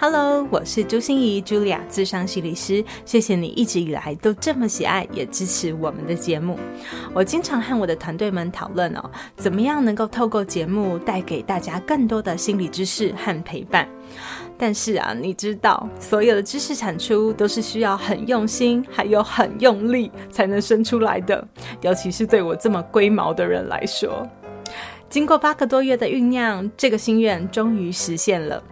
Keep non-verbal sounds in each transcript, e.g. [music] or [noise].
Hello，我是朱心仪，Julia，智商心理师。谢谢你一直以来都这么喜爱，也支持我们的节目。我经常和我的团队们讨论哦，怎么样能够透过节目带给大家更多的心理知识和陪伴。但是啊，你知道，所有的知识产出都是需要很用心，还有很用力才能生出来的。尤其是对我这么龟毛的人来说，经过八个多月的酝酿，这个心愿终于实现了。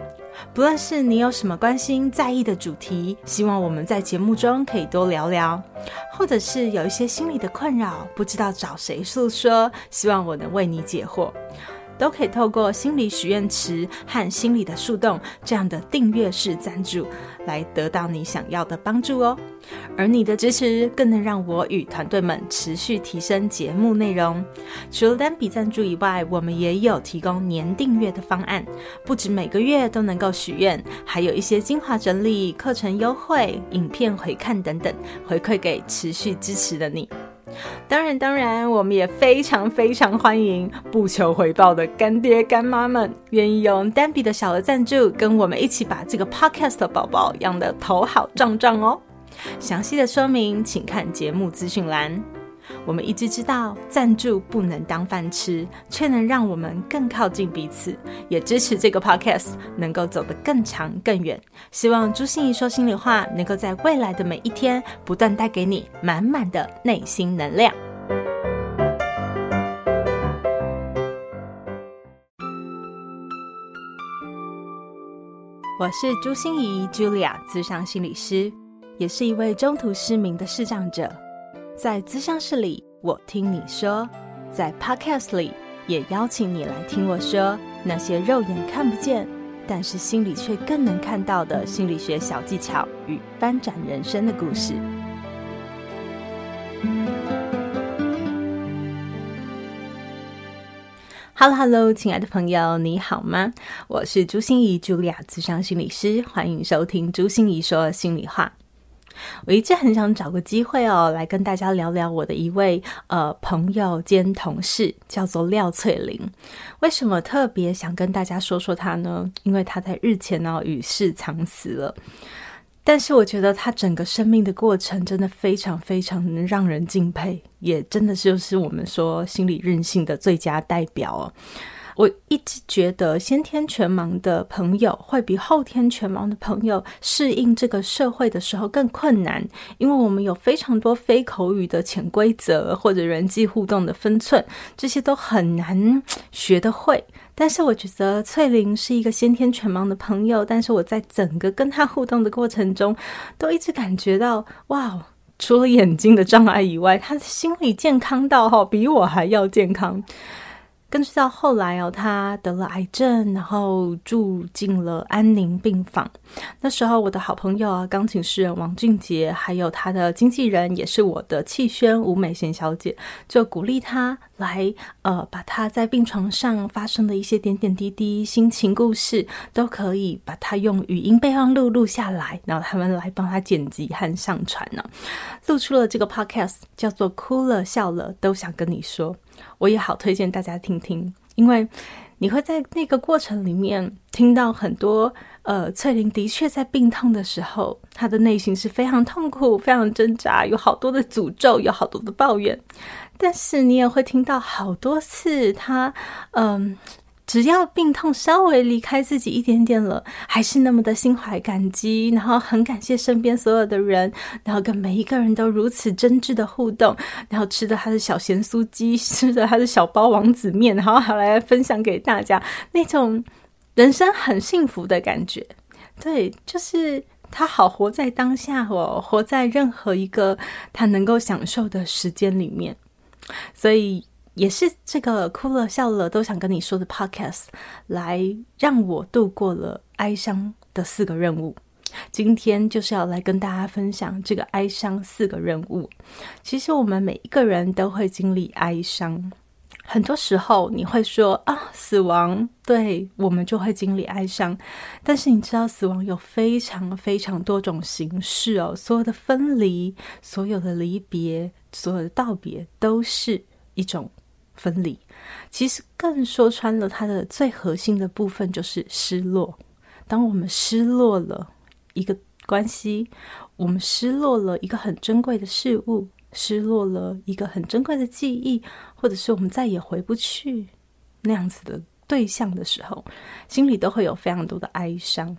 不论是你有什么关心、在意的主题，希望我们在节目中可以多聊聊；或者是有一些心理的困扰，不知道找谁诉说，希望我能为你解惑。都可以透过心理许愿池和心理的树洞这样的订阅式赞助，来得到你想要的帮助哦。而你的支持更能让我与团队们持续提升节目内容。除了单笔赞助以外，我们也有提供年订阅的方案，不止每个月都能够许愿，还有一些精华整理、课程优惠、影片回看等等，回馈给持续支持的你。当然，当然，我们也非常非常欢迎不求回报的干爹干妈们，愿意用单笔的小额赞助，跟我们一起把这个 podcast 的宝宝养得头好壮壮哦。详细的说明，请看节目资讯栏。我们一直知道，赞助不能当饭吃，却能让我们更靠近彼此，也支持这个 podcast 能够走得更长更远。希望朱心仪说心里话，能够在未来的每一天，不断带给你满满的内心能量。我是朱心仪，Julia，咨商心理师，也是一位中途失明的视障者。在咨商室里，我听你说；在 Podcast 里，也邀请你来听我说那些肉眼看不见，但是心里却更能看到的心理学小技巧与翻转人生的故事。Hello，Hello，亲爱的朋友，你好吗？我是朱心仪茱莉亚咨商心理师，欢迎收听朱心仪说心里话。我一直很想找个机会哦，来跟大家聊聊我的一位呃朋友兼同事，叫做廖翠玲。为什么特别想跟大家说说她呢？因为她在日前呢与世长辞了。但是我觉得她整个生命的过程真的非常非常让人敬佩，也真的就是我们说心理韧性的最佳代表哦。我一直觉得先天全盲的朋友会比后天全盲的朋友适应这个社会的时候更困难，因为我们有非常多非口语的潜规则或者人际互动的分寸，这些都很难学得会。但是我觉得翠玲是一个先天全盲的朋友，但是我在整个跟她互动的过程中，都一直感觉到哇，除了眼睛的障碍以外，她的心理健康到哈比我还要健康。根据到后来哦，他得了癌症，然后住进了安宁病房。那时候，我的好朋友啊，钢琴诗人王俊杰，还有他的经纪人，也是我的气宣吴美贤小姐，就鼓励他来，呃，把他在病床上发生的一些点点滴滴、心情故事，都可以把他用语音备忘录录下来，然后他们来帮他剪辑和上传呢，录出了这个 podcast，叫做《哭了笑了都想跟你说》。我也好推荐大家听听，因为你会在那个过程里面听到很多，呃，翠玲的确在病痛的时候，她的内心是非常痛苦、非常挣扎，有好多的诅咒，有好多的抱怨，但是你也会听到好多次他，嗯、只要病痛稍微离开自己一点点了，还是那么的心怀感激，然后很感谢身边所有的人，然后跟每一个人都如此真挚的互动，然后吃着他的小咸酥鸡，吃着他的小包王子面，然后还来分享给大家，那种人生很幸福的感觉。对，就是他好活在当下哦，活在任何一个他能够享受的时间里面，所以。也是这个哭了笑了都想跟你说的 podcast，来让我度过了哀伤的四个任务。今天就是要来跟大家分享这个哀伤四个任务。其实我们每一个人都会经历哀伤，很多时候你会说啊，死亡，对，我们就会经历哀伤。但是你知道，死亡有非常非常多种形式哦，所有的分离，所有的离别，所有的道别，都是一种。分离，其实更说穿了，它的最核心的部分就是失落。当我们失落了一个关系，我们失落了一个很珍贵的事物，失落了一个很珍贵的记忆，或者是我们再也回不去那样子的对象的时候，心里都会有非常多的哀伤。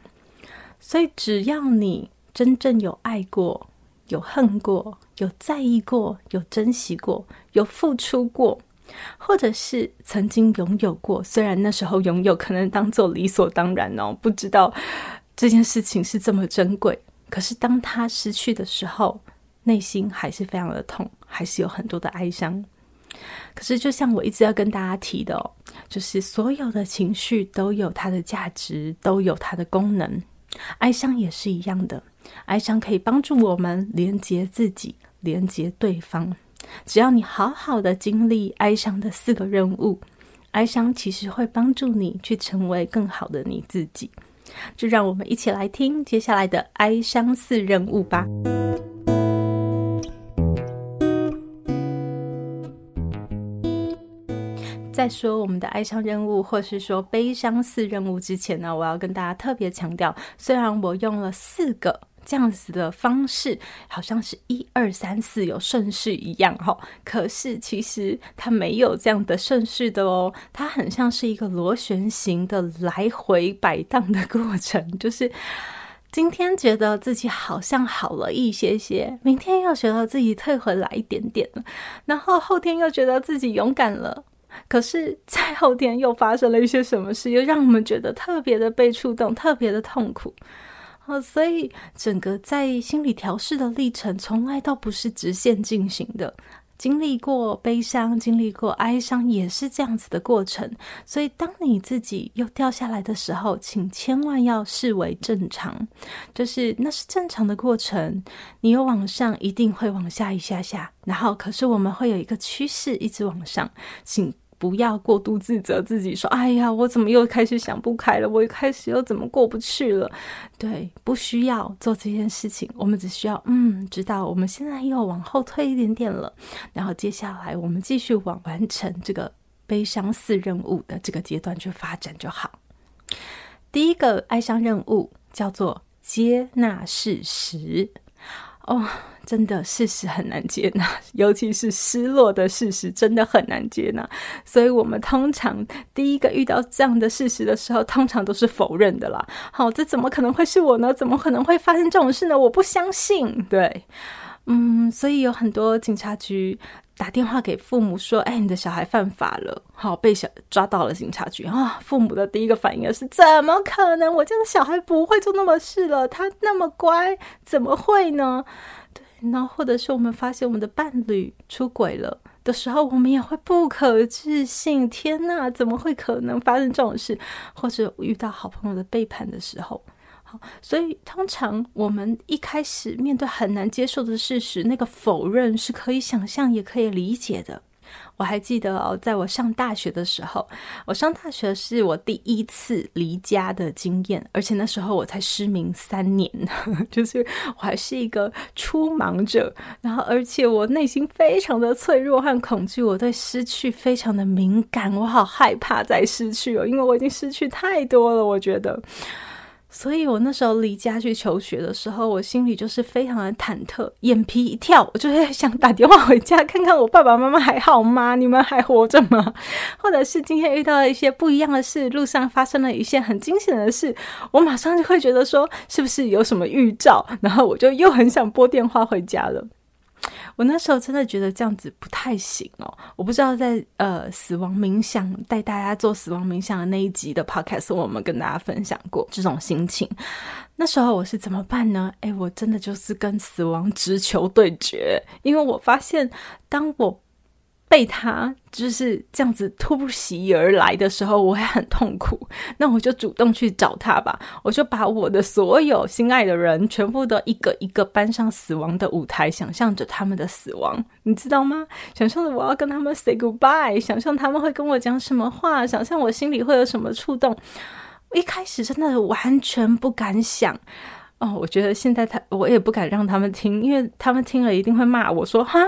所以，只要你真正有爱过、有恨过、有在意过、有珍惜过、有付出过，或者是曾经拥有过，虽然那时候拥有可能当做理所当然哦，不知道这件事情是这么珍贵，可是当他失去的时候，内心还是非常的痛，还是有很多的哀伤。可是，就像我一直要跟大家提的哦，就是所有的情绪都有它的价值，都有它的功能。哀伤也是一样的，哀伤可以帮助我们连接自己，连接对方。只要你好好的经历哀伤的四个任务，哀伤其实会帮助你去成为更好的你自己。就让我们一起来听接下来的哀伤四任务吧。在说我们的哀伤任务，或是说悲伤四任务之前呢，我要跟大家特别强调，虽然我用了四个这样子的方式，好像是一二三四有顺序一样哈，可是其实它没有这样的顺序的哦，它很像是一个螺旋形的来回摆荡的过程，就是今天觉得自己好像好了一些些，明天又觉得自己退回来一点点了，然后后天又觉得自己勇敢了。可是，在后天又发生了一些什么事，又让我们觉得特别的被触动，特别的痛苦。哦，所以整个在心理调试的历程，从来都不是直线进行的。经历过悲伤，经历过哀伤，也是这样子的过程。所以，当你自己又掉下来的时候，请千万要视为正常，就是那是正常的过程。你有往上，一定会往下一下下，然后可是我们会有一个趋势一直往上，请。不要过度自责自己，说：“哎呀，我怎么又开始想不开了？我一开始又怎么过不去了？”对，不需要做这件事情，我们只需要嗯，知道我们现在又往后退一点点了，然后接下来我们继续往完成这个悲伤四任务的这个阶段去发展就好。第一个哀伤任务叫做接纳事实。哦，真的事实很难接纳，[laughs] 尤其是失落的事实，真的很难接纳。所以，我们通常第一个遇到这样的事实的时候，通常都是否认的啦。好，这怎么可能会是我呢？怎么可能会发生这种事呢？我不相信。对，嗯，所以有很多警察局打电话给父母说：“哎，你的小孩犯法了，好，被小抓到了警察局啊。”父母的第一个反应是：“怎么可能？我家的小孩不会做那么事了，他那么乖，怎么会呢？”然后或者是我们发现我们的伴侣出轨了的时候，我们也会不可置信：“天哪，怎么会可能发生这种事？”或者遇到好朋友的背叛的时候。好，所以通常我们一开始面对很难接受的事实，那个否认是可以想象也可以理解的。我还记得哦，在我上大学的时候，我上大学是我第一次离家的经验，而且那时候我才失明三年，[laughs] 就是我还是一个初盲者。然后，而且我内心非常的脆弱和恐惧，我对失去非常的敏感，我好害怕再失去哦，因为我已经失去太多了，我觉得。所以我那时候离家去求学的时候，我心里就是非常的忐忑，眼皮一跳，我就会想打电话回家看看我爸爸妈妈还好吗？你们还活着吗？或者是今天遇到了一些不一样的事，路上发生了一些很惊险的事，我马上就会觉得说，是不是有什么预兆？然后我就又很想拨电话回家了。我那时候真的觉得这样子不太行哦，我不知道在呃死亡冥想带大家做死亡冥想的那一集的 podcast，我们跟大家分享过这种心情。那时候我是怎么办呢？诶，我真的就是跟死亡直球对决，因为我发现当我。被他就是这样子突袭而来的时候，我会很痛苦。[laughs] 那我就主动去找他吧，我就把我的所有心爱的人全部都一个一个搬上死亡的舞台，想象着他们的死亡，你知道吗？想象着我要跟他们 say goodbye，想象他们会跟我讲什么话，想象我心里会有什么触动。一开始真的完全不敢想。哦，我觉得现在他我也不敢让他们听，因为他们听了一定会骂我说：“哈，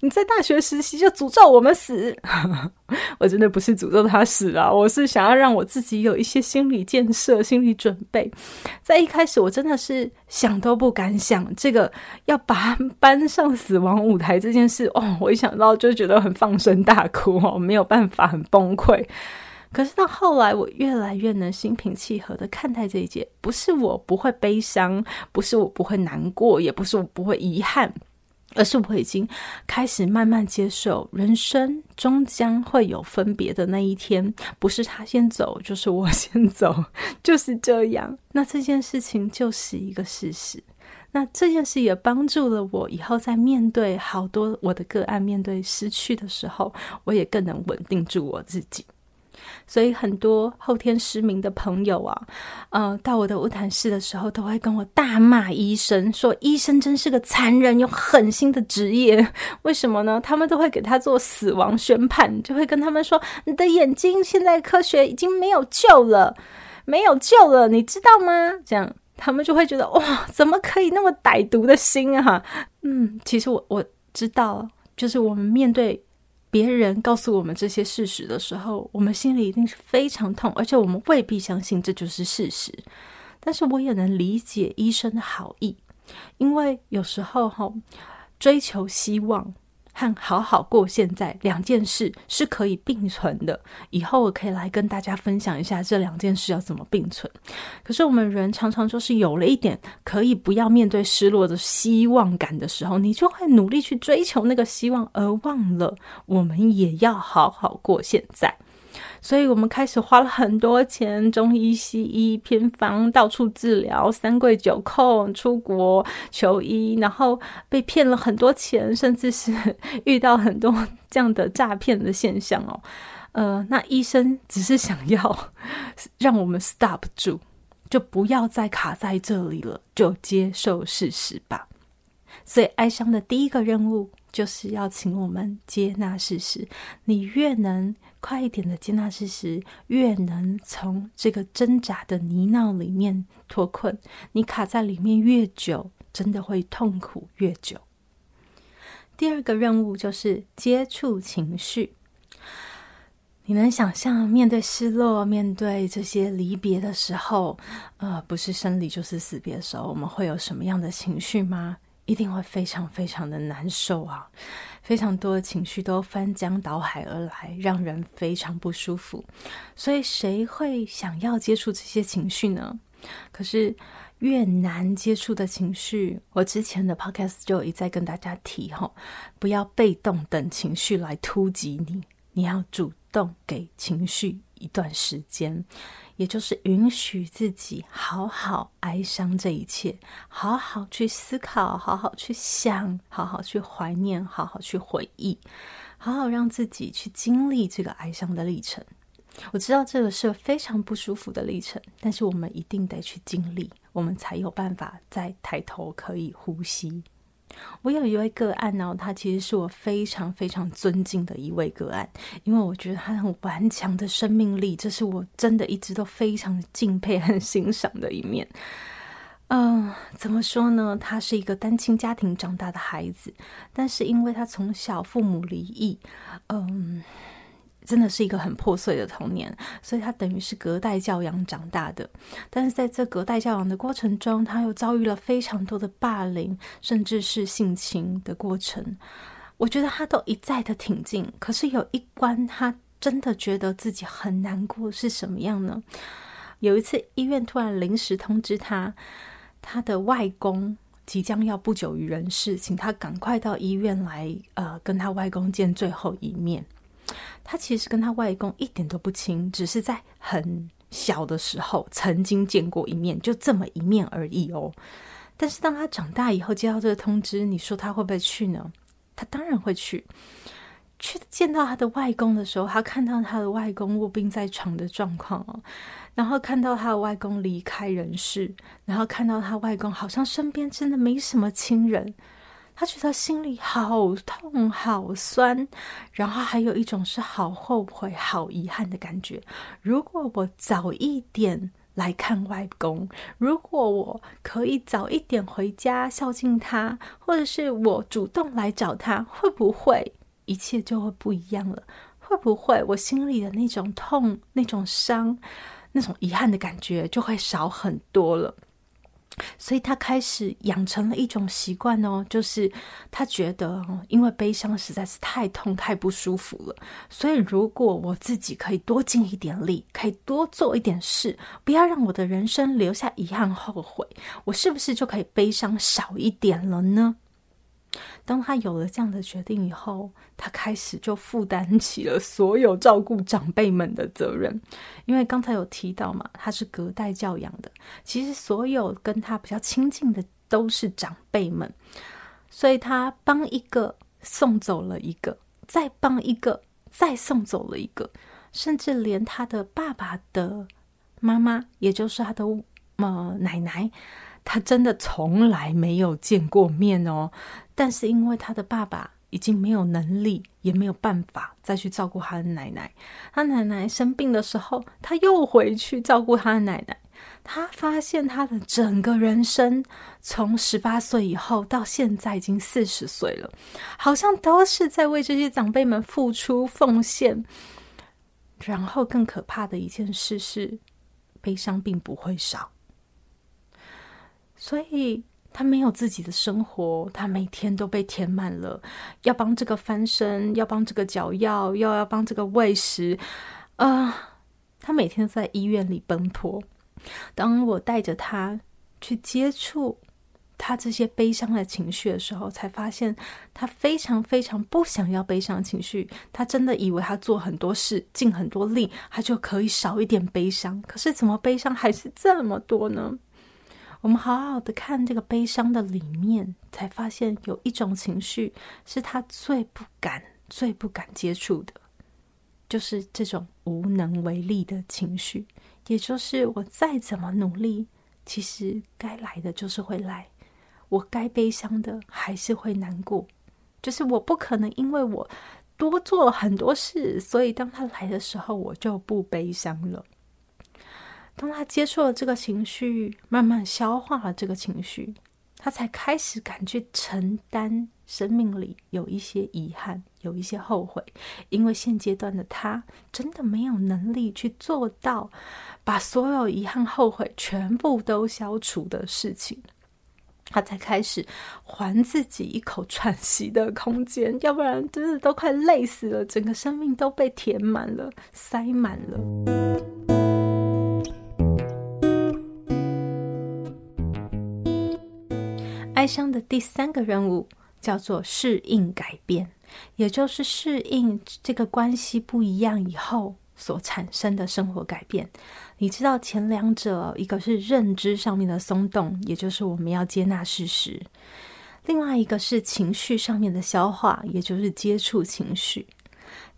你在大学实习就诅咒我们死。[laughs] ”我真的不是诅咒他死啊，我是想要让我自己有一些心理建设、心理准备。在一开始，我真的是想都不敢想这个要把搬上死亡舞台这件事。哦，我一想到就觉得很放声大哭哦，没有办法，很崩溃。可是到后来，我越来越能心平气和的看待这一切。不是我不会悲伤，不是我不会难过，也不是我不会遗憾，而是我已经开始慢慢接受，人生终将会有分别的那一天。不是他先走，就是我先走，就是这样。那这件事情就是一个事实。那这件事也帮助了我以后在面对好多我的个案，面对失去的时候，我也更能稳定住我自己。所以很多后天失明的朋友啊，呃，到我的晤谈室的时候，都会跟我大骂医生，说医生真是个残忍又狠心的职业。[laughs] 为什么呢？他们都会给他做死亡宣判，就会跟他们说：“你的眼睛现在科学已经没有救了，没有救了，你知道吗？”这样他们就会觉得哇，怎么可以那么歹毒的心啊？嗯，其实我我知道，就是我们面对。别人告诉我们这些事实的时候，我们心里一定是非常痛，而且我们未必相信这就是事实。但是我也能理解医生的好意，因为有时候哈，追求希望。和好好过现在两件事是可以并存的。以后我可以来跟大家分享一下这两件事要怎么并存。可是我们人常常就是有了一点可以不要面对失落的希望感的时候，你就会努力去追求那个希望，而忘了我们也要好好过现在。所以我们开始花了很多钱，中医、西医、偏方，到处治疗，三跪九叩，出国求医，然后被骗了很多钱，甚至是 [laughs] 遇到很多这样的诈骗的现象哦。呃，那医生只是想要 [laughs] 让我们 stop 住，就不要再卡在这里了，就接受事实吧。所以哀伤的第一个任务，就是要请我们接纳事实。你越能快一点的接纳事实，越能从这个挣扎的泥淖里面脱困。你卡在里面越久，真的会痛苦越久。第二个任务就是接触情绪。你能想象面对失落、面对这些离别的时候，呃，不是生离就是死别的时候，我们会有什么样的情绪吗？一定会非常非常的难受啊！非常多的情绪都翻江倒海而来，让人非常不舒服。所以，谁会想要接触这些情绪呢？可是，越难接触的情绪，我之前的 podcast 就一再跟大家提吼，不要被动等情绪来突击你，你要主动给情绪一段时间。也就是允许自己好好哀伤这一切，好好去思考，好好去想，好好去怀念，好好去回忆，好好让自己去经历这个哀伤的历程。我知道这个是非常不舒服的历程，但是我们一定得去经历，我们才有办法再抬头可以呼吸。我有一位个案呢，他其实是我非常非常尊敬的一位个案，因为我觉得他很顽强的生命力，这是我真的一直都非常敬佩和欣赏的一面。嗯，怎么说呢？他是一个单亲家庭长大的孩子，但是因为他从小父母离异，嗯。真的是一个很破碎的童年，所以他等于是隔代教养长大的。但是在这隔代教养的过程中，他又遭遇了非常多的霸凌，甚至是性侵的过程。我觉得他都一再的挺进，可是有一关他真的觉得自己很难过，是什么样呢？有一次医院突然临时通知他，他的外公即将要不久于人世，请他赶快到医院来，呃，跟他外公见最后一面。他其实跟他外公一点都不亲，只是在很小的时候曾经见过一面，就这么一面而已哦。但是当他长大以后接到这个通知，你说他会不会去呢？他当然会去。去见到他的外公的时候，他看到他的外公卧病在床的状况哦，然后看到他的外公离开人世，然后看到他外公好像身边真的没什么亲人。他觉得心里好痛、好酸，然后还有一种是好后悔、好遗憾的感觉。如果我早一点来看外公，如果我可以早一点回家孝敬他，或者是我主动来找他，会不会一切就会不一样了？会不会我心里的那种痛、那种伤、那种遗憾的感觉就会少很多了？所以他开始养成了一种习惯哦，就是他觉得，因为悲伤实在是太痛、太不舒服了，所以如果我自己可以多尽一点力，可以多做一点事，不要让我的人生留下遗憾、后悔，我是不是就可以悲伤少一点了呢？当他有了这样的决定以后，他开始就负担起了所有照顾长辈们的责任。因为刚才有提到嘛，他是隔代教养的，其实所有跟他比较亲近的都是长辈们，所以他帮一个送走了一个，再帮一个再送走了一个，甚至连他的爸爸的妈妈，也就是他的呃奶奶。他真的从来没有见过面哦，但是因为他的爸爸已经没有能力，也没有办法再去照顾他的奶奶。他奶奶生病的时候，他又回去照顾他的奶奶。他发现他的整个人生，从十八岁以后到现在已经四十岁了，好像都是在为这些长辈们付出奉献。然后更可怕的一件事是，悲伤并不会少。所以他没有自己的生活，他每天都被填满了，要帮这个翻身，要帮这个脚药，又要帮这个喂食，啊、他每天在医院里奔波。当我带着他去接触他这些悲伤的情绪的时候，才发现他非常非常不想要悲伤情绪。他真的以为他做很多事，尽很多力，他就可以少一点悲伤。可是怎么悲伤还是这么多呢？我们好好的看这个悲伤的里面，才发现有一种情绪是他最不敢、最不敢接触的，就是这种无能为力的情绪。也就是我再怎么努力，其实该来的就是会来，我该悲伤的还是会难过。就是我不可能因为我多做了很多事，所以当他来的时候，我就不悲伤了。当他接触了这个情绪，慢慢消化了这个情绪，他才开始敢去承担生命里有一些遗憾，有一些后悔，因为现阶段的他真的没有能力去做到把所有遗憾、后悔全部都消除的事情，他才开始还自己一口喘息的空间，要不然真的都快累死了，整个生命都被填满了，塞满了。哀伤的第三个任务叫做适应改变，也就是适应这个关系不一样以后所产生的生活改变。你知道前两者，一个是认知上面的松动，也就是我们要接纳事实；另外一个是情绪上面的消化，也就是接触情绪。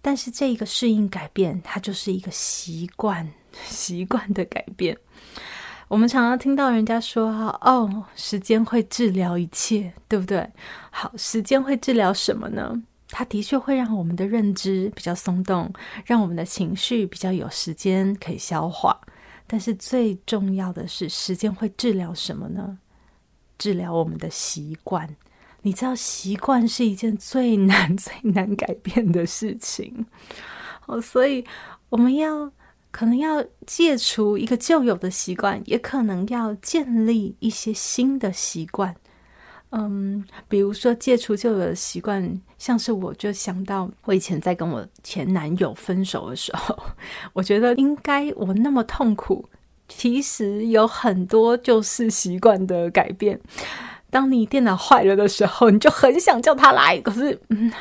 但是这个适应改变，它就是一个习惯，习惯的改变。我们常常听到人家说：“哦，时间会治疗一切，对不对？”好，时间会治疗什么呢？它的确会让我们的认知比较松动，让我们的情绪比较有时间可以消化。但是最重要的是，时间会治疗什么呢？治疗我们的习惯。你知道，习惯是一件最难、[laughs] 最难改变的事情。哦，所以我们要。可能要戒除一个旧有的习惯，也可能要建立一些新的习惯。嗯，比如说戒除旧有的习惯，像是我就想到我以前在跟我前男友分手的时候，[laughs] 我觉得应该我那么痛苦，其实有很多就是习惯的改变。当你电脑坏了的时候，你就很想叫他来，可是嗯。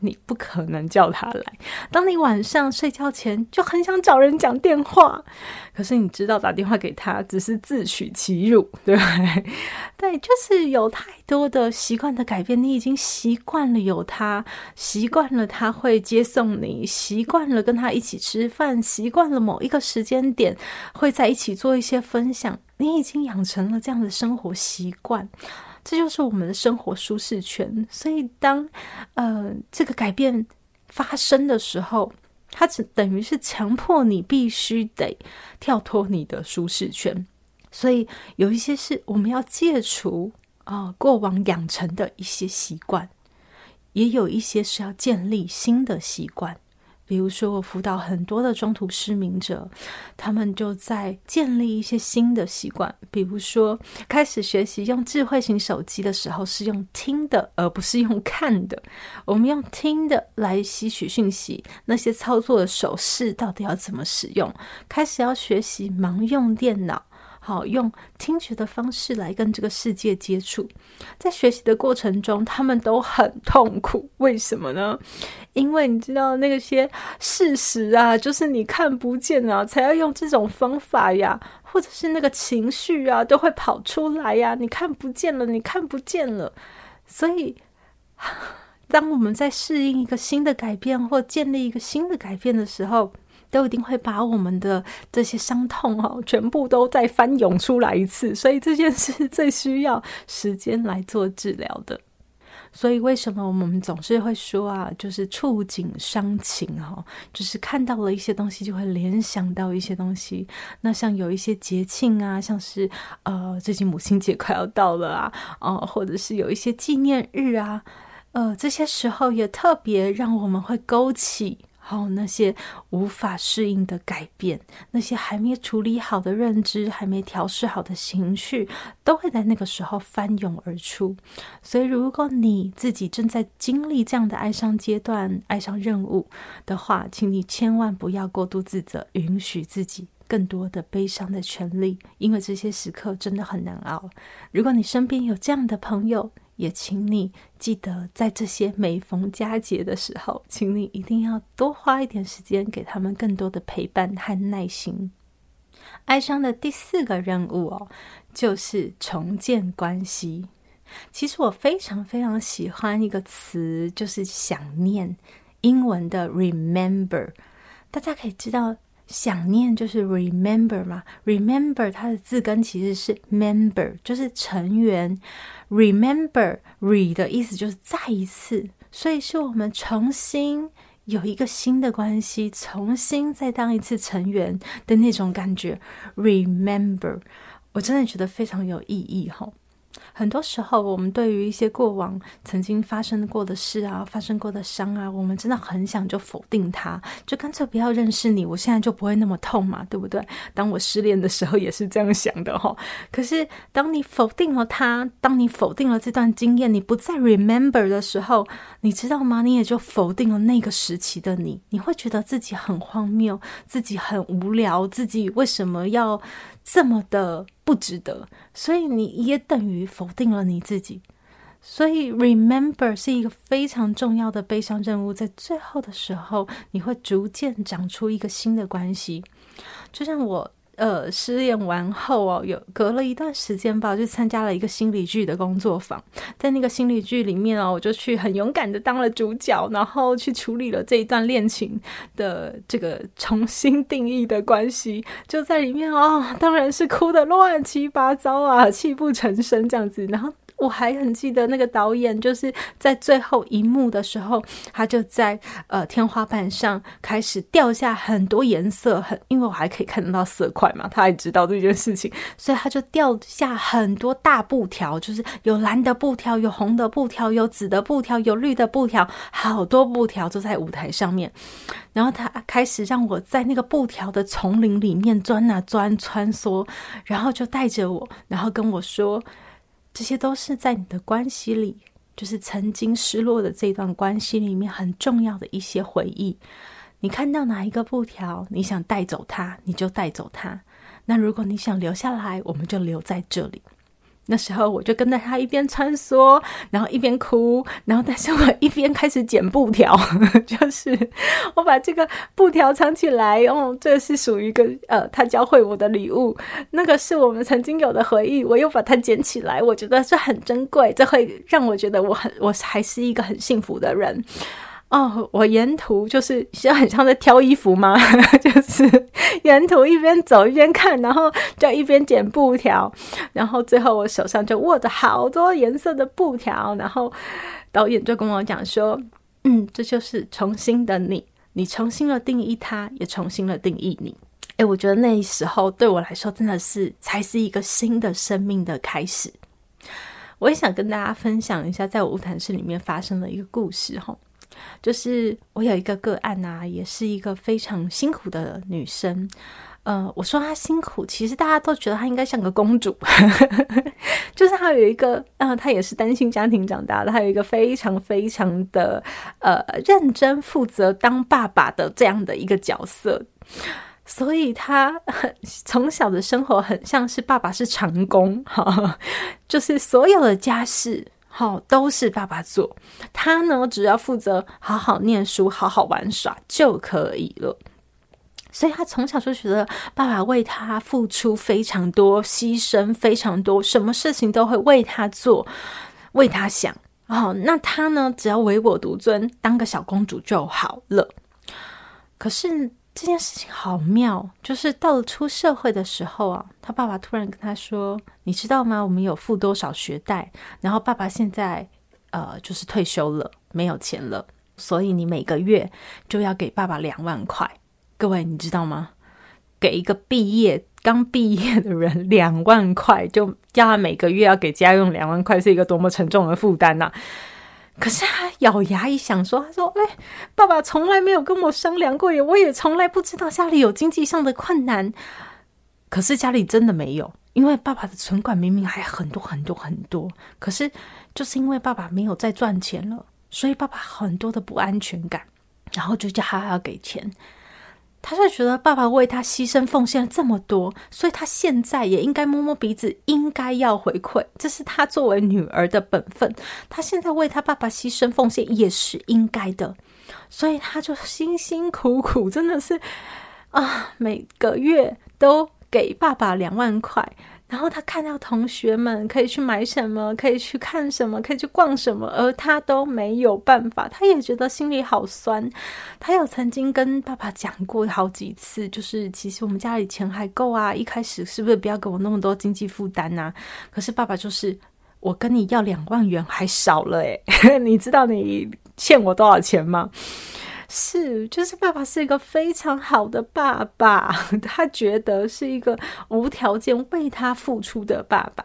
你不可能叫他来。当你晚上睡觉前就很想找人讲电话，可是你知道打电话给他只是自取其辱，对不对？[laughs] 对，就是有太多的习惯的改变。你已经习惯了有他，习惯了他会接送你，习惯了跟他一起吃饭，习惯了某一个时间点会在一起做一些分享。你已经养成了这样的生活习惯。这就是我们的生活舒适圈，所以当呃这个改变发生的时候，它只等于是强迫你必须得跳脱你的舒适圈。所以有一些是我们要戒除啊、过往养成的一些习惯，也有一些是要建立新的习惯。比如说，我辅导很多的中途失明者，他们就在建立一些新的习惯。比如说，开始学习用智慧型手机的时候，是用听的，而不是用看的。我们用听的来吸取讯息，那些操作的手势到底要怎么使用？开始要学习盲用电脑。好，用听觉的方式来跟这个世界接触，在学习的过程中，他们都很痛苦。为什么呢？因为你知道那些事实啊，就是你看不见啊，才要用这种方法呀，或者是那个情绪啊，都会跑出来呀。你看不见了，你看不见了。所以，[sighs] 当我们在适应一个新的改变或建立一个新的改变的时候，都一定会把我们的这些伤痛哦，全部都再翻涌出来一次，所以这件事最需要时间来做治疗的。所以为什么我们总是会说啊，就是触景伤情哈，就是看到了一些东西就会联想到一些东西。那像有一些节庆啊，像是呃最近母亲节快要到了啊，哦、或者是有一些纪念日啊，呃这些时候也特别让我们会勾起。好，那些无法适应的改变，那些还没处理好的认知，还没调试好的情绪，都会在那个时候翻涌而出。所以，如果你自己正在经历这样的哀伤阶段、哀伤任务的话，请你千万不要过度自责，允许自己更多的悲伤的权利，因为这些时刻真的很难熬。如果你身边有这样的朋友，也请你记得，在这些每逢佳节的时候，请你一定要多花一点时间，给他们更多的陪伴和耐心。哀伤的第四个任务哦，就是重建关系。其实我非常非常喜欢一个词，就是想念，英文的 remember。大家可以知道。想念就是 remember 嘛，remember 它的字根其实是 member，就是成员。remember，re 的意思就是再一次，所以是我们重新有一个新的关系，重新再当一次成员的那种感觉。remember，我真的觉得非常有意义哈。很多时候，我们对于一些过往曾经发生过的事啊、发生过的伤啊，我们真的很想就否定它，就干脆不要认识你，我现在就不会那么痛嘛，对不对？当我失恋的时候也是这样想的哈。可是，当你否定了它，当你否定了这段经验，你不再 remember 的时候，你知道吗？你也就否定了那个时期的你，你会觉得自己很荒谬，自己很无聊，自己为什么要这么的不值得？所以你也等于否定了你自己。所以 remember 是一个非常重要的悲伤任务，在最后的时候，你会逐渐长出一个新的关系。就像我。呃，失恋完后哦，有隔了一段时间吧，就参加了一个心理剧的工作坊。在那个心理剧里面哦，我就去很勇敢的当了主角，然后去处理了这一段恋情的这个重新定义的关系。就在里面哦，当然是哭的乱七八糟啊，泣不成声这样子，然后。我还很记得那个导演，就是在最后一幕的时候，他就在呃天花板上开始掉下很多颜色，很因为我还可以看得到色块嘛，他也知道这件事情，所以他就掉下很多大布条，就是有蓝的布条，有红的布条，有紫的布条，有绿的布条，好多布条都在舞台上面。然后他开始让我在那个布条的丛林里面钻啊钻，穿梭，然后就带着我，然后跟我说。这些都是在你的关系里，就是曾经失落的这段关系里面很重要的一些回忆。你看到哪一个布条，你想带走它，你就带走它。那如果你想留下来，我们就留在这里。那时候我就跟着他一边穿梭，然后一边哭，然后但是我一边开始捡布条，[laughs] 就是我把这个布条藏起来。哦，这是属于一个呃，他教会我的礼物，那个是我们曾经有的回忆，我又把它捡起来，我觉得这很珍贵，这会让我觉得我很我还是一个很幸福的人。哦，我沿途就是就很像在挑衣服吗，[laughs] 就是沿途一边走一边看，然后就一边剪布条，然后最后我手上就握着好多颜色的布条，然后导演就跟我讲说：“嗯，这就是重新的你。”你重新的定义他，也重新的定义你。诶，我觉得那时候对我来说，真的是才是一个新的生命的开始。我也想跟大家分享一下，在我晤谈室里面发生的一个故事哈，就是我有一个个案啊，也是一个非常辛苦的女生。呃，我说她辛苦，其实大家都觉得她应该像个公主，[laughs] 就是她有一个，呃，她也是单亲家庭长大的，她有一个非常非常的呃认真负责当爸爸的这样的一个角色，所以她 [laughs] 从小的生活很像是爸爸是长工哈，[laughs] 就是所有的家事好都是爸爸做，他呢只要负责好好念书、好好玩耍就可以了。所以他从小就觉得爸爸为他付出非常多，牺牲非常多，什么事情都会为他做，为他想。哦，那他呢，只要唯我独尊，当个小公主就好了。可是这件事情好妙，就是到了出社会的时候啊，他爸爸突然跟他说：“你知道吗？我们有付多少学贷？然后爸爸现在呃，就是退休了，没有钱了，所以你每个月就要给爸爸两万块。”各位，你知道吗？[laughs] 给一个毕业刚毕业的人两万块，就叫他每个月要给家用两万块，是一个多么沉重的负担呐！可是他咬牙一想说：“他说，哎，爸爸从来没有跟我商量过，也我也从来不知道家里有经济上的困难。可是家里真的没有，因为爸爸的存款明明还很多很多很多，可是就是因为爸爸没有再赚钱了，所以爸爸很多的不安全感，然后就叫他要给钱。”他就觉得爸爸为他牺牲奉献了这么多，所以他现在也应该摸摸鼻子，应该要回馈，这是他作为女儿的本分。他现在为他爸爸牺牲奉献也是应该的，所以他就辛辛苦苦，真的是啊，每个月都给爸爸两万块。然后他看到同学们可以去买什么，可以去看什么，可以去逛什么，而他都没有办法，他也觉得心里好酸。他有曾经跟爸爸讲过好几次，就是其实我们家里钱还够啊，一开始是不是不要给我那么多经济负担啊？可是爸爸就是，我跟你要两万元还少了诶，[laughs] 你知道你欠我多少钱吗？是，就是爸爸是一个非常好的爸爸，[laughs] 他觉得是一个无条件为他付出的爸爸，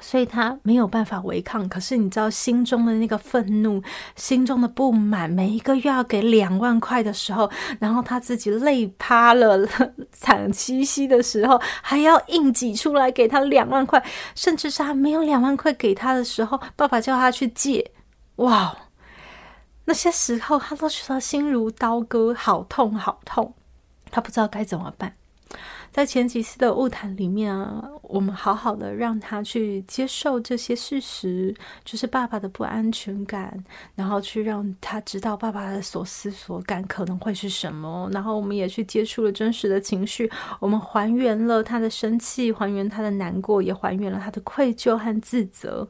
所以他没有办法违抗。可是你知道，心中的那个愤怒，心中的不满，每一个月要给两万块的时候，然后他自己累趴了，惨兮兮的时候，还要硬挤出来给他两万块，甚至是他没有两万块给他的时候，爸爸叫他去借，哇！那些时候，他都觉得心如刀割，好痛好痛，他不知道该怎么办。在前几次的晤谈里面啊，我们好好的让他去接受这些事实，就是爸爸的不安全感，然后去让他知道爸爸的所思所感可能会是什么。然后我们也去接触了真实的情绪，我们还原了他的生气，还原他的难过，也还原了他的愧疚和自责。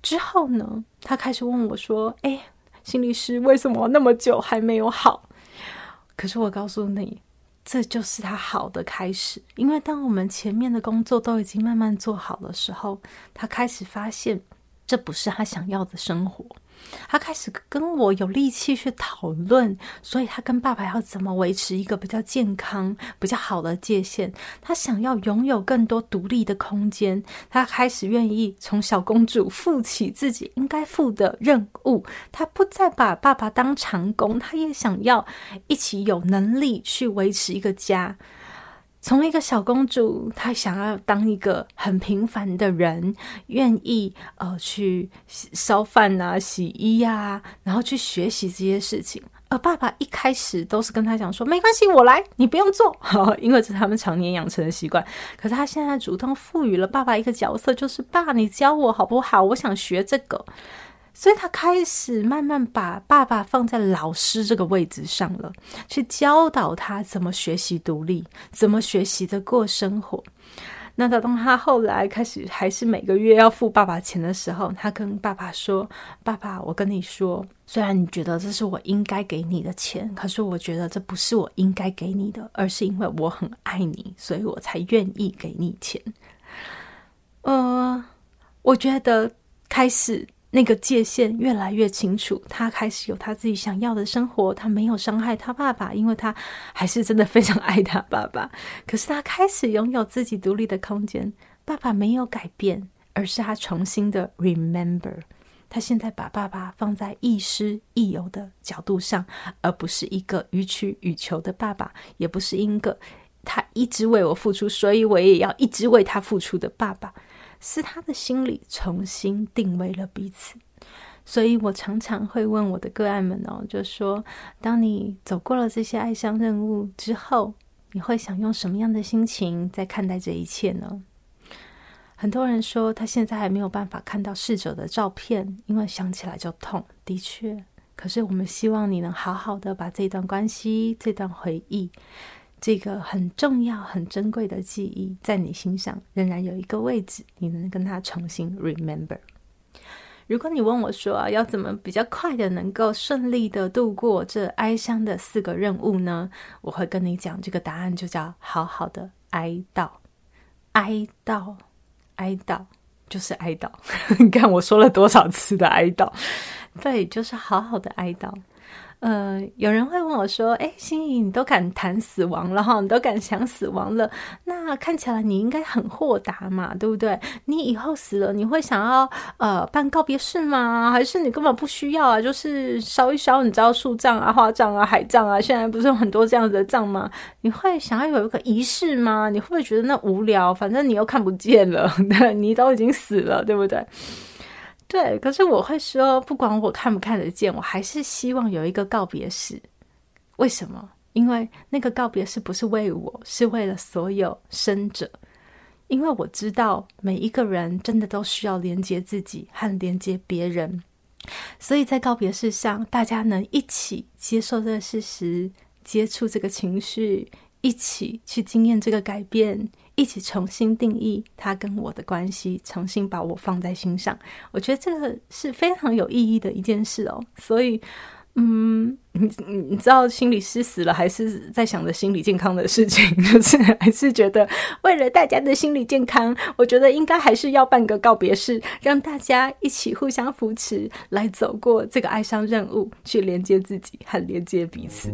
之后呢，他开始问我说：“哎。”心理师为什么那么久还没有好？可是我告诉你，这就是他好的开始。因为当我们前面的工作都已经慢慢做好的时候，他开始发现这不是他想要的生活。他开始跟我有力气去讨论，所以他跟爸爸要怎么维持一个比较健康、比较好的界限。他想要拥有更多独立的空间。他开始愿意从小公主负起自己应该负的任务。他不再把爸爸当长工，他也想要一起有能力去维持一个家。从一个小公主，她想要当一个很平凡的人，愿意呃去烧饭啊、洗衣啊，然后去学习这些事情。而爸爸一开始都是跟她讲说：“没关系，我来，你不用做。[laughs] ”因为这是他们常年养成的习惯。可是他现在主动赋予了爸爸一个角色，就是爸，你教我好不好？我想学这个。所以他开始慢慢把爸爸放在老师这个位置上了，去教导他怎么学习独立，怎么学习的过生活。那他当他后来开始还是每个月要付爸爸钱的时候，他跟爸爸说：“爸爸，我跟你说，虽然你觉得这是我应该给你的钱，可是我觉得这不是我应该给你的，而是因为我很爱你，所以我才愿意给你钱。”呃，我觉得开始。那个界限越来越清楚，他开始有他自己想要的生活，他没有伤害他爸爸，因为他还是真的非常爱他爸爸。可是他开始拥有自己独立的空间，爸爸没有改变，而是他重新的 remember。他现在把爸爸放在亦师亦友的角度上，而不是一个予取予求的爸爸，也不是一个他一直为我付出，所以我也要一直为他付出的爸爸。是他的心里重新定位了彼此，所以我常常会问我的个案们哦，就说：当你走过了这些爱上任务之后，你会想用什么样的心情在看待这一切呢？很多人说他现在还没有办法看到逝者的照片，因为想起来就痛。的确，可是我们希望你能好好的把这段关系、这段回忆。这个很重要、很珍贵的记忆，在你心上仍然有一个位置，你能跟他重新 remember。如果你问我说啊，要怎么比较快的能够顺利的度过这哀伤的四个任务呢？我会跟你讲，这个答案就叫好好的哀悼，哀悼，哀悼，就是哀悼。[laughs] 你看我说了多少次的哀悼？对，就是好好的哀悼。呃，有人会问我说：“哎，心怡，你都敢谈死亡了哈，你都敢想死亡了，那看起来你应该很豁达嘛，对不对？你以后死了，你会想要呃办告别式吗？还是你根本不需要啊？就是烧一烧，你知道树葬啊、花葬啊、海葬啊，现在不是有很多这样子的葬吗？你会想要有一个仪式吗？你会不会觉得那无聊？反正你又看不见了，你都已经死了，对不对？”对，可是我会说，不管我看不看得见，我还是希望有一个告别式。为什么？因为那个告别式不是为我，是为了所有生者。因为我知道每一个人真的都需要连接自己和连接别人，所以在告别式上，大家能一起接受这个事实，接触这个情绪，一起去经验这个改变。一起重新定义他跟我的关系，重新把我放在心上。我觉得这个是非常有意义的一件事哦。所以，嗯，你你知道，心理师死了还是在想着心理健康的事情，就是还是觉得为了大家的心理健康，我觉得应该还是要办个告别式，让大家一起互相扶持，来走过这个哀伤任务，去连接自己和连接彼此。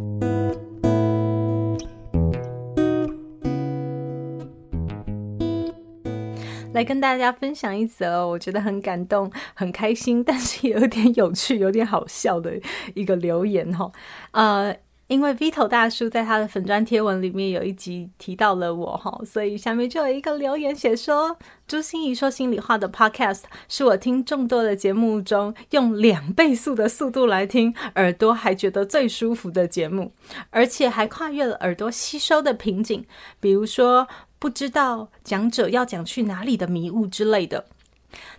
来跟大家分享一则我觉得很感动、很开心，但是也有点有趣、有点好笑的一个留言哈。呃，因为 Vito 大叔在他的粉砖贴文里面有一集提到了我哈，所以下面就有一个留言写说：“朱心怡说心里话的 Podcast 是我听众多的节目中用两倍速的速度来听，耳朵还觉得最舒服的节目，而且还跨越了耳朵吸收的瓶颈，比如说。”不知道讲者要讲去哪里的迷雾之类的，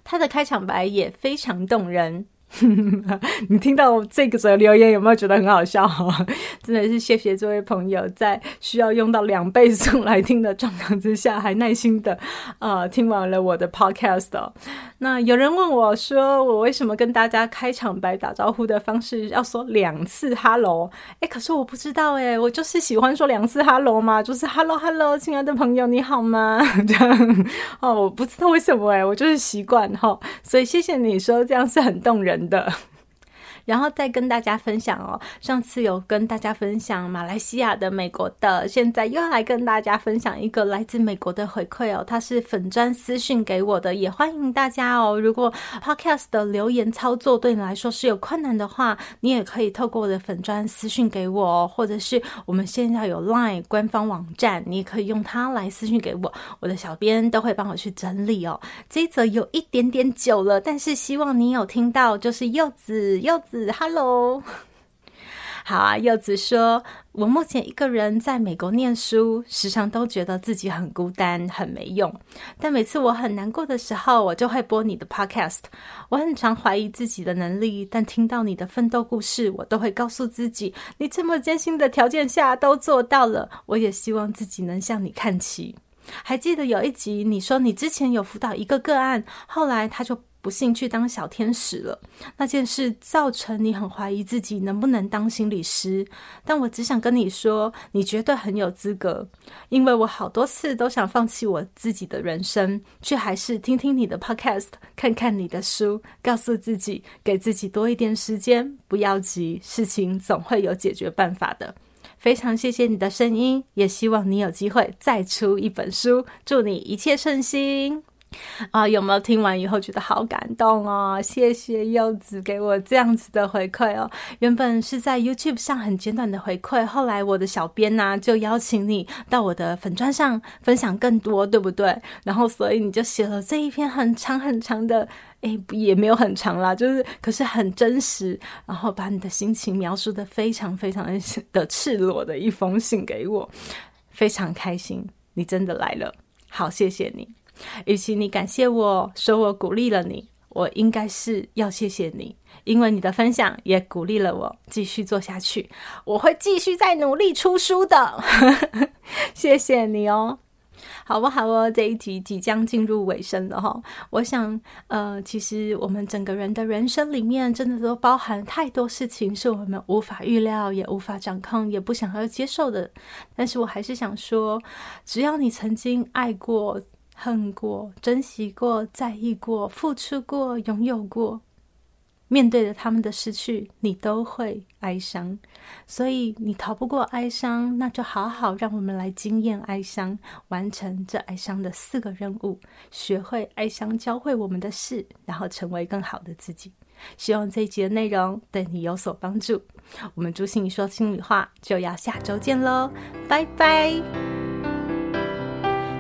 他的开场白也非常动人。[laughs] 你听到这个则留言有没有觉得很好笑？[laughs] 真的是谢谢这位朋友，在需要用到两倍速来听的状况之下，还耐心的、呃、听完了我的 podcast 哦。那有人问我说，我为什么跟大家开场白打招呼的方式要说两次 hello？哎，可是我不知道哎，我就是喜欢说两次 hello 嘛，就是 hello hello，亲爱的朋友你好吗？[laughs] 这样哦，我不知道为什么哎，我就是习惯哈、哦，所以谢谢你说这样是很动人的。然后再跟大家分享哦，上次有跟大家分享马来西亚的、美国的，现在又来跟大家分享一个来自美国的回馈哦，他是粉砖私讯给我的，也欢迎大家哦。如果 Podcast 的留言操作对你来说是有困难的话，你也可以透过我的粉砖私讯给我哦，或者是我们现在有 Line 官方网站，你也可以用它来私讯给我，我的小编都会帮我去整理哦。这一则有一点点久了，但是希望你有听到，就是柚子，柚子。Hello，好啊。柚子说：“我目前一个人在美国念书，时常都觉得自己很孤单、很没用。但每次我很难过的时候，我就会播你的 Podcast。我很常怀疑自己的能力，但听到你的奋斗故事，我都会告诉自己，你这么艰辛的条件下都做到了。我也希望自己能向你看齐。还记得有一集，你说你之前有辅导一个个案，后来他就。”不幸去当小天使了。那件事造成你很怀疑自己能不能当心理师，但我只想跟你说，你绝对很有资格。因为我好多次都想放弃我自己的人生，却还是听听你的 podcast，看看你的书，告诉自己，给自己多一点时间，不要急，事情总会有解决办法的。非常谢谢你的声音，也希望你有机会再出一本书。祝你一切顺心。[laughs] 啊，有没有听完以后觉得好感动哦？谢谢柚子给我这样子的回馈哦。原本是在 YouTube 上很简短的回馈，后来我的小编呢、就邀请你到我的粉专上分享更多，对不对？然后所以你就写了这一篇很长很长的，诶，也没有很长啦，就是可是很真实，然后把你的心情描述得非常非常的赤裸的一封信给我，非常开心，你真的来了，好，谢谢你。与其你感谢我说我鼓励了你，我应该是要谢谢你，因为你的分享也鼓励了我继续做下去。我会继续再努力出书的，[laughs] 谢谢你哦，好不好哦？这一集即将进入尾声了哈，我想，呃，其实我们整个人的人生里面，真的都包含太多事情是我们无法预料、也无法掌控、也不想要接受的。但是我还是想说，只要你曾经爱过。恨过、珍惜过、在意过、付出过、拥有过，面对着他们的失去，你都会哀伤。所以你逃不过哀伤，那就好好让我们来经验哀伤，完成这哀伤的四个任务，学会哀伤教会我们的事，然后成为更好的自己。希望这一集的内容对你有所帮助。我们朱芯仪说心里话，就要下周见喽，拜拜。